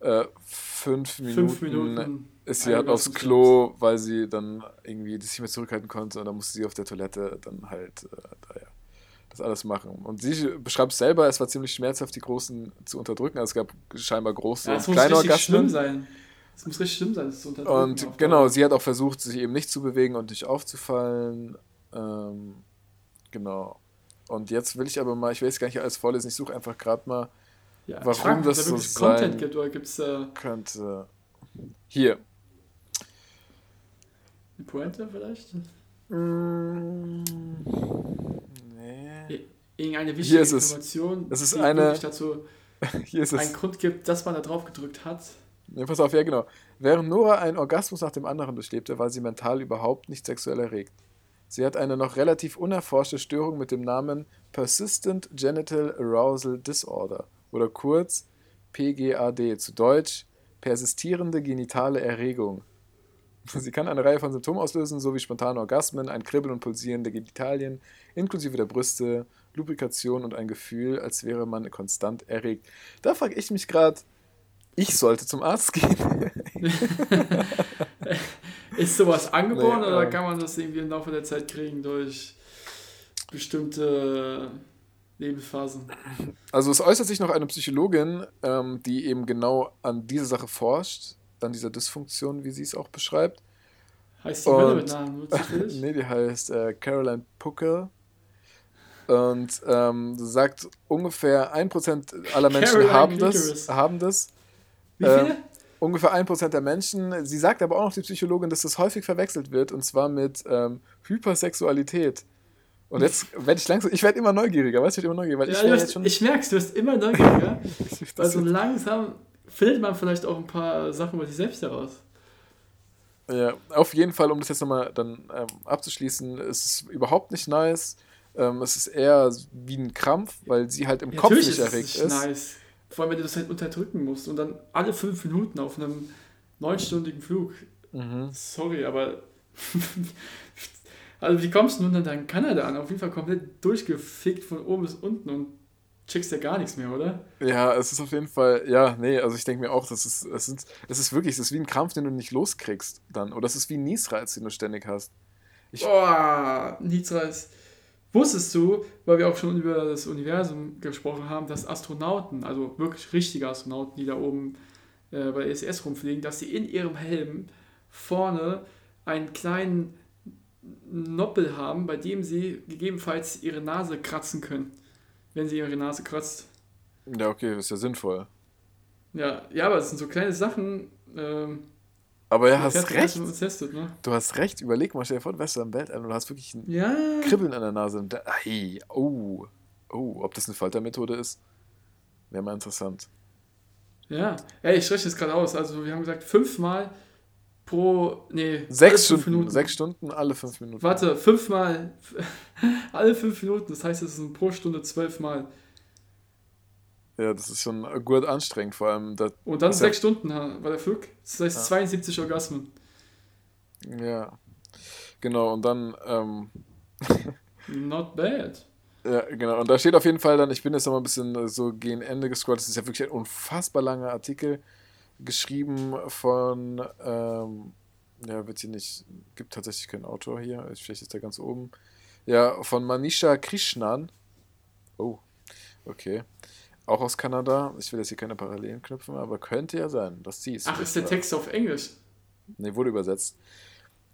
äh, fünf, Minuten Fünf Minuten. ist sie halt aufs Klo, weil sie dann irgendwie das nicht mehr zurückhalten konnte und dann musste sie auf der Toilette dann halt äh, da, ja, das alles machen. Und sie beschreibt selber, es war ziemlich schmerzhaft, die Großen zu unterdrücken. Also es gab scheinbar große Ja, und es muss kleine schlimm Orgasmen. sein. Es muss richtig schlimm sein, das zu unterdrücken. Und genau, Dauer. sie hat auch versucht, sich eben nicht zu bewegen und nicht aufzufallen. Ähm, genau. Und jetzt will ich aber mal, ich will jetzt gar nicht alles vorlesen, ich suche einfach gerade mal, ja, warum ich frag mich, das da so wirklich Content sein- gibt oder gibt es äh, könnte. Hier. eine Pointe vielleicht? Mm, nee. Irgendeine Hier wichtige ist es. Information, Es ist die eine- dazu Hier ist einen es. Grund gibt, dass man da drauf gedrückt hat. Ja, pass auf, ja genau. Während Nora einen Orgasmus nach dem anderen durchlebte, war sie mental überhaupt nicht sexuell erregt. Sie hat eine noch relativ unerforschte Störung mit dem Namen Persistent Genital Arousal Disorder oder kurz PGAD, zu Deutsch persistierende genitale Erregung. Sie kann eine Reihe von Symptomen auslösen, sowie spontane Orgasmen, ein Kribbeln und Pulsieren der Genitalien, inklusive der Brüste, Lubrikation und ein Gefühl, als wäre man konstant erregt. Da frage ich mich gerade, ich sollte zum Arzt gehen. Ist sowas angeboren Nee, oder ähm. kann man das irgendwie im Laufe der Zeit kriegen durch bestimmte Lebensphasen? Also es äußert sich noch eine Psychologin, ähm, die eben genau an dieser Sache forscht, an dieser Dysfunktion, wie sie es auch beschreibt. Heißt die Und- mit Namen, nee, die heißt äh, Caroline Puckel. Und ähm, sagt, ungefähr 1% aller Menschen Caroline haben das, haben das. Wie viele? Ungefähr 1% der Menschen. Sie sagt aber auch noch, die Psychologin, dass das häufig verwechselt wird, und zwar mit ähm, Hypersexualität. Und jetzt werde ich langsam, ich werde immer neugieriger, weißt du, ich werde immer neugieriger, weil Ja, ich schon. ich merk's, du wirst immer neugieriger. also langsam findet man vielleicht auch ein paar Sachen über sich selbst heraus. Ja, auf jeden Fall, um das jetzt nochmal dann ähm, abzuschließen, es ist überhaupt nicht nice. Ähm, es ist eher wie ein Krampf, weil sie halt im Kopf Natürlich nicht ist es erregt ist. nice. Vor allem, wenn du das halt unterdrücken musst und dann alle fünf Minuten auf einem neunstündigen Flug. Mhm. Sorry, aber. also, wie kommst du nun dann in Kanada an? Auf jeden Fall komplett durchgefickt von oben bis unten und checkst ja gar nichts mehr, oder? Ja, es ist auf jeden Fall, ja, nee, also ich denke mir auch, das ist, es ist, es ist wirklich, es ist wie ein Krampf, den du nicht loskriegst dann. Oder es ist wie ein Niesreiz, den du ständig hast. Ich- Boah, Niedreis. Wusstest du, weil wir auch schon über das Universum gesprochen haben, dass Astronauten, also wirklich richtige Astronauten, die da oben äh, bei der ISS rumfliegen, dass sie in ihrem Helm vorne einen kleinen Noppel haben, bei dem sie gegebenenfalls ihre Nase kratzen können, wenn sie ihre Nase kratzt. Ja, okay, ist ja sinnvoll. Ja, ja, aber es sind so kleine Sachen. Ähm, Aber ja, hast recht. erst mal testet, ne? Du hast recht. Überleg mal, stell dir vor, du wärst da im Weltall und du hast wirklich ein Ja. Kribbeln an der Nase. Und da, hey, oh, oh, ob das eine Foltermethode ist, wäre mal interessant. Ja. Ey, ich rechne es gerade aus. Also wir haben gesagt, fünfmal pro. Nee, Sechs fünf Stunden, sechs Stunden, alle fünf Minuten. Warte, fünfmal. alle fünf Minuten. Das heißt, es sind pro Stunde zwölfmal. Ja, das ist schon gut anstrengend, vor allem. Da, Und dann sechs Stunden war der Flug. Das heißt Ja. 72 Orgasmen. ja, genau. Und dann, ähm, Not bad. ja, genau. Und da steht auf jeden Fall dann, ich bin jetzt noch mal ein bisschen äh, so gegen Ende gescrollt. Das ist ja wirklich ein unfassbar langer Artikel, geschrieben von, ähm, ja, wird hier nicht, gibt tatsächlich keinen Autor hier. Vielleicht ist der ganz oben. Ja, von Manisha Krishnan. Oh, okay. Auch aus Kanada. Ich will jetzt hier keine Parallelen knüpfen, aber könnte ja sein, dass sie es Ach, ist der Text auf Englisch? Nee, wurde übersetzt.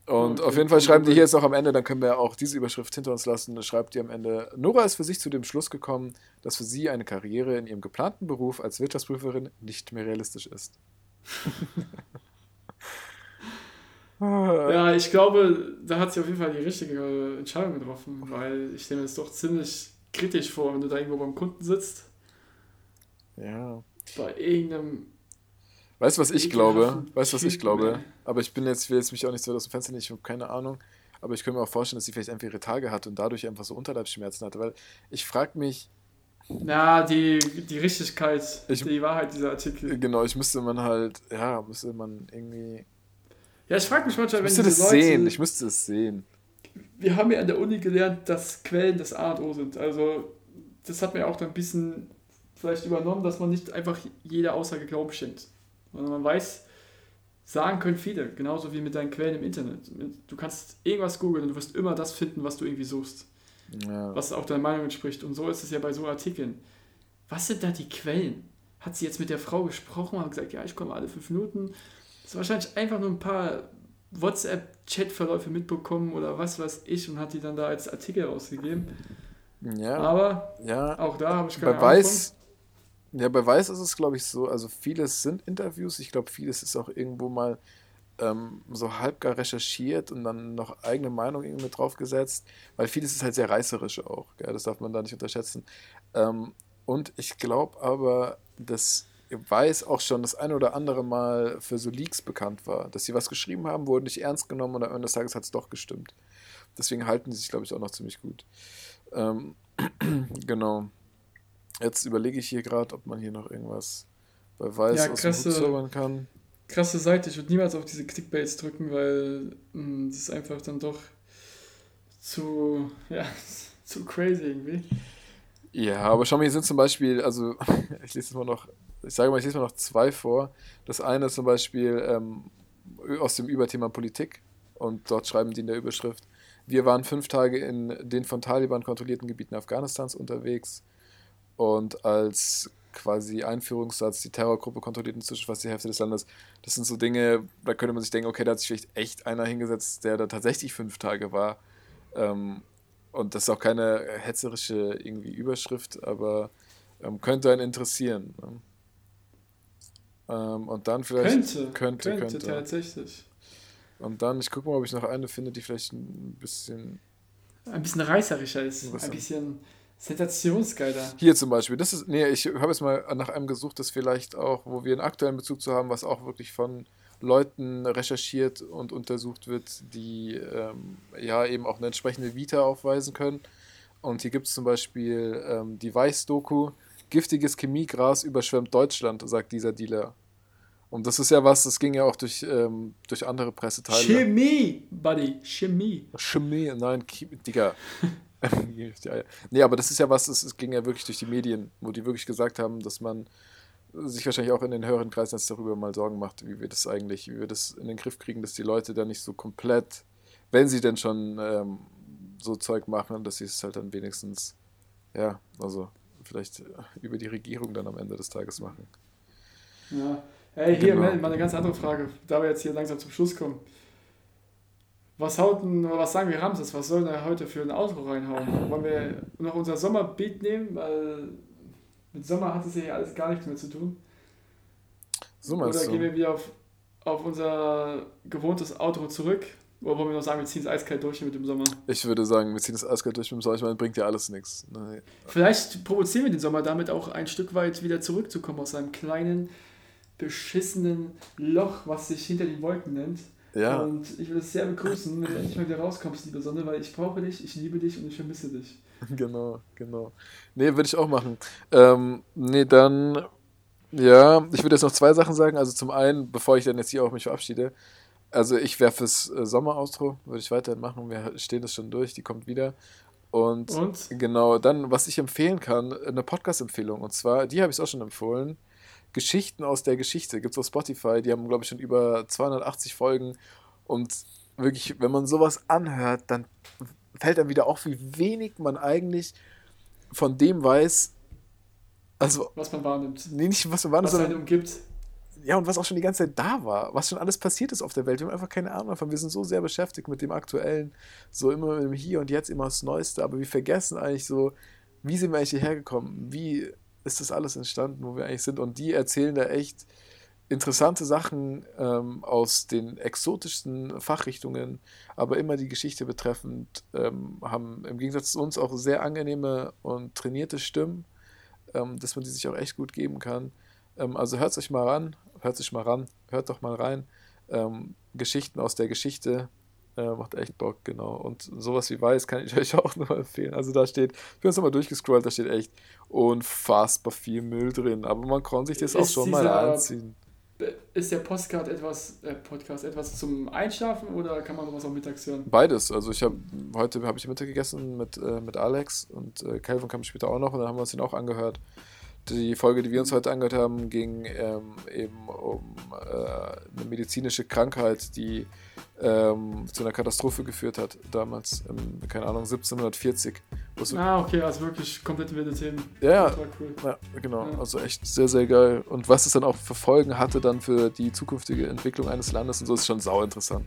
Und Okay. auf jeden Fall schreiben die hier jetzt noch am Ende, dann können wir auch diese Überschrift hinter uns lassen. Schreibt die am Ende: Nora ist für sich zu dem Schluss gekommen, dass für sie eine Karriere in ihrem geplanten Beruf als Wirtschaftsprüferin nicht mehr realistisch ist. Ja, ich glaube, da hat sie auf jeden Fall die richtige Entscheidung getroffen, weil ich stelle mir das doch ziemlich kritisch vor, wenn du da irgendwo beim Kunden sitzt, Ja. bei irgendeinem. Weißt du, was ich glaube? Weißt du, was ich glaube? Aber ich bin jetzt, will jetzt mich auch nicht so aus dem Fenster nicht, ich habe keine Ahnung. Aber ich könnte mir auch vorstellen, dass sie vielleicht einfach ihre Tage hat und dadurch einfach so Unterleibsschmerzen hatte. Weil ich frage mich, Ja, die, die Richtigkeit, Ich- die Wahrheit dieser Artikel. genau, ich müsste man halt, ja, müsste man irgendwie. Ja, ich frage mich manchmal, Ich wenn müsste diese das Leute, sehen, ich müsste es sehen. wir haben ja an der Uni gelernt, dass Quellen das A und O sind. Also das hat mir auch dann ein bisschen vielleicht übernommen, dass man nicht einfach jeder Aussage Glauben schenkt. Sondern man weiß, sagen können viele, genauso wie mit deinen Quellen im Internet. Du kannst irgendwas googeln und du wirst immer das finden, was du irgendwie suchst, Ja. was auch deiner Meinung entspricht. Und so ist es ja bei so Artikeln. Was sind da die Quellen? Hat sie jetzt mit der Frau gesprochen und hat gesagt, ja, ich komme alle fünf Minuten? Das ist wahrscheinlich einfach nur ein paar WhatsApp-Chat-Verläufe mitbekommen oder was weiß ich und hat die dann da als Artikel rausgegeben. Ja, Aber ja. auch da habe ich keine Bei Ahnung ja, bei Weiß ist es, glaube ich, so, also vieles sind Interviews, ich glaube, vieles ist auch irgendwo mal ähm, so halbgar recherchiert und dann noch eigene Meinung irgendwie mit draufgesetzt, weil vieles ist halt sehr reißerisch auch, gell? das darf man da nicht unterschätzen. Ähm, und ich glaube aber, dass Weiß auch schon das ein oder andere Mal für so Leaks bekannt war, dass sie was geschrieben haben, wurden nicht ernst genommen und am Ende des Tages hat es doch gestimmt. Deswegen halten die sich, glaube ich, auch noch ziemlich gut. Ähm, genau. Jetzt überlege ich hier gerade, ob man hier noch irgendwas bei Weiß Ja, aus krasse- dem Hut zaubern kann. Krasse Seite, ich würde niemals auf diese Clickbaits drücken, weil mh, das ist einfach dann doch zu, ja, zu crazy irgendwie. Ja, aber schau mal, hier sind zum Beispiel, also ich lese mal noch, ich sage mal, ich lese mal noch zwei vor. Das eine ist zum Beispiel ähm, aus dem Überthema Politik und dort schreiben die in der Überschrift, wir waren fünf Tage in den von Taliban kontrollierten Gebieten Afghanistans unterwegs und als quasi Einführungssatz, die Terrorgruppe kontrolliert inzwischen fast die Hälfte des Landes. Das sind so Dinge, da könnte man sich denken, okay, da hat sich vielleicht echt einer hingesetzt, der da tatsächlich fünf Tage war. Ähm, und das ist auch keine hetzerische irgendwie Überschrift, aber ähm, könnte einen interessieren. Ne? Ähm, und dann vielleicht. Könnte, könnte, könnte, könnte. tatsächlich. Und dann, ich gucke mal, ob ich noch eine finde, die vielleicht ein bisschen. Ein bisschen reißerischer ist, ein denn? bisschen sensationsgeiler. Hier zum Beispiel, das ist, nee, ich habe jetzt mal nach einem gesucht, das vielleicht auch, wo wir einen aktuellen Bezug zu haben, was auch wirklich von Leuten recherchiert und untersucht wird, die ähm, ja eben auch eine entsprechende Vita aufweisen können. Und hier gibt es zum Beispiel ähm, die Weiß-Doku, giftiges Chemiegras überschwemmt Deutschland, sagt dieser Dealer. Und das ist ja was, das ging ja auch durch, ähm, durch andere Presseteile. Chemie, Buddy, Chemie. Chemie, nein, Digga. nee, aber das ist ja was, es es ging ja wirklich durch die Medien, wo die wirklich gesagt haben, dass man sich wahrscheinlich auch in den höheren Kreisen jetzt darüber mal Sorgen macht, wie wir das eigentlich, wie wir das in den Griff kriegen, dass die Leute da nicht so komplett, wenn sie denn schon ähm, so Zeug machen, dass sie es halt dann wenigstens, ja, also vielleicht über die Regierung dann am Ende des Tages machen. Ja. Hey, hier, Genau. Mal eine ganz andere Frage, da wir jetzt hier langsam zum Schluss kommen. Was haut denn, oder was sagen wir Ramses? Was soll er heute für ein Auto reinhauen? Wollen wir noch unser Sommerbeat nehmen? Weil mit Sommer hat es ja hier alles gar nichts mehr zu tun. So Oder meinst gehen wir wieder auf, auf unser gewohntes Outro zurück? Oder wollen wir noch sagen, wir ziehen es eiskalt durch mit dem Sommer? Ich würde sagen, wir ziehen das eiskalt durch mit dem Sommer. Ich meine, bringt ja alles nichts. Nee. Vielleicht provozieren wir den Sommer damit auch ein Stück weit wieder zurückzukommen aus seinem kleinen, beschissenen Loch, was sich hinter den Wolken nennt. Ja, Und ich würde es sehr begrüßen, wenn du endlich mal wieder rauskommst, liebe Sonne, weil ich brauche dich, ich liebe dich und ich vermisse dich. genau, genau. Nee, würde ich auch machen. Ähm, nee, dann, ja, ich würde jetzt noch zwei Sachen sagen. Also zum einen, bevor ich dann jetzt hier auch mich verabschiede, also ich wäre fürs äh, Sommeraustro, würde ich weiterhin machen. Wir stehen das schon durch, die kommt wieder. Und, Und? genau, dann, was ich empfehlen kann, eine Podcast-Empfehlung. Und zwar, die habe ich auch schon empfohlen. Geschichten aus der Geschichte. Gibt es auf Spotify. Die haben, glaube ich, schon über 280 Folgen. Und wirklich, wenn man sowas anhört, dann fällt einem wieder auf, wie wenig man eigentlich von dem weiß. Also, Was man wahrnimmt. nee, nicht was man war, Was sondern umgibt. ja, und was auch schon die ganze Zeit da war, was schon alles passiert ist auf der Welt. Wir haben einfach keine Ahnung davon. Wir sind so sehr beschäftigt mit dem Aktuellen, so immer mit dem Hier und Jetzt, immer das Neueste, aber wir vergessen eigentlich so, wie sind wir eigentlich hierher gekommen? Wie ist das alles entstanden, wo wir eigentlich sind? Und die erzählen da echt interessante Sachen ähm, aus den exotischsten Fachrichtungen, aber immer die Geschichte betreffend, ähm, haben im Gegensatz zu uns auch sehr angenehme und trainierte Stimmen, ähm, dass man die sich auch echt gut geben kann. Ähm, also hört euch mal ran, hört sich mal ran, hört doch mal rein. Ähm, Geschichten aus der Geschichte äh, macht echt Bock, genau. Und sowas wie Weiß kann ich euch auch nur empfehlen. Also da steht, ich bin jetzt nochmal durchgescrollt, da steht echt unfassbar viel Müll drin, aber man kann sich das auch Ist schon mal dieser- anziehen. Ist der Postcard etwas, äh, Podcast etwas zum Einschlafen oder kann man sowas auch mittags hören? Beides. Also ich habe heute habe ich Mittag gegessen mit, äh, mit Alex und äh, Calvin kam später auch noch und dann haben wir uns den auch angehört. Die Folge, die wir uns heute angehört haben, ging ähm, eben um äh, eine medizinische Krankheit, die ähm, zu einer Katastrophe geführt hat, damals, im, keine Ahnung, 1740. wo es- Ah, okay, also wirklich komplett wilde Themen. Ja, ja, Das war cool. Ja, genau. Ja. Also echt sehr, sehr geil. Und was es dann auch für Folgen hatte dann für die zukünftige Entwicklung eines Landes und so, ist schon sau interessant.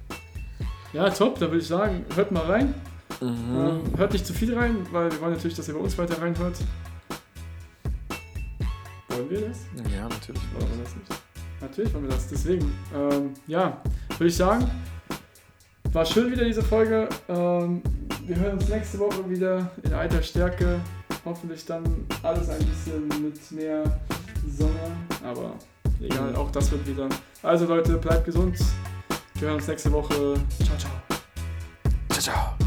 Ja, top, da würde ich sagen, hört mal rein. Mhm. Ähm, hört nicht zu viel rein, weil wir wollen natürlich, dass ihr bei uns weiter reinhört. Wollen wir das? Ja, natürlich. Wollen wir das nicht? Natürlich wollen wir das. Deswegen, ähm, ja, würde ich sagen, war schön wieder diese Folge. Ähm, wir hören uns nächste Woche wieder in alter Stärke. Hoffentlich dann alles ein bisschen mit mehr Sonne. Aber egal, auch das wird wieder. Also Leute, bleibt gesund. Wir hören uns nächste Woche. Ciao, ciao. Ciao, ciao.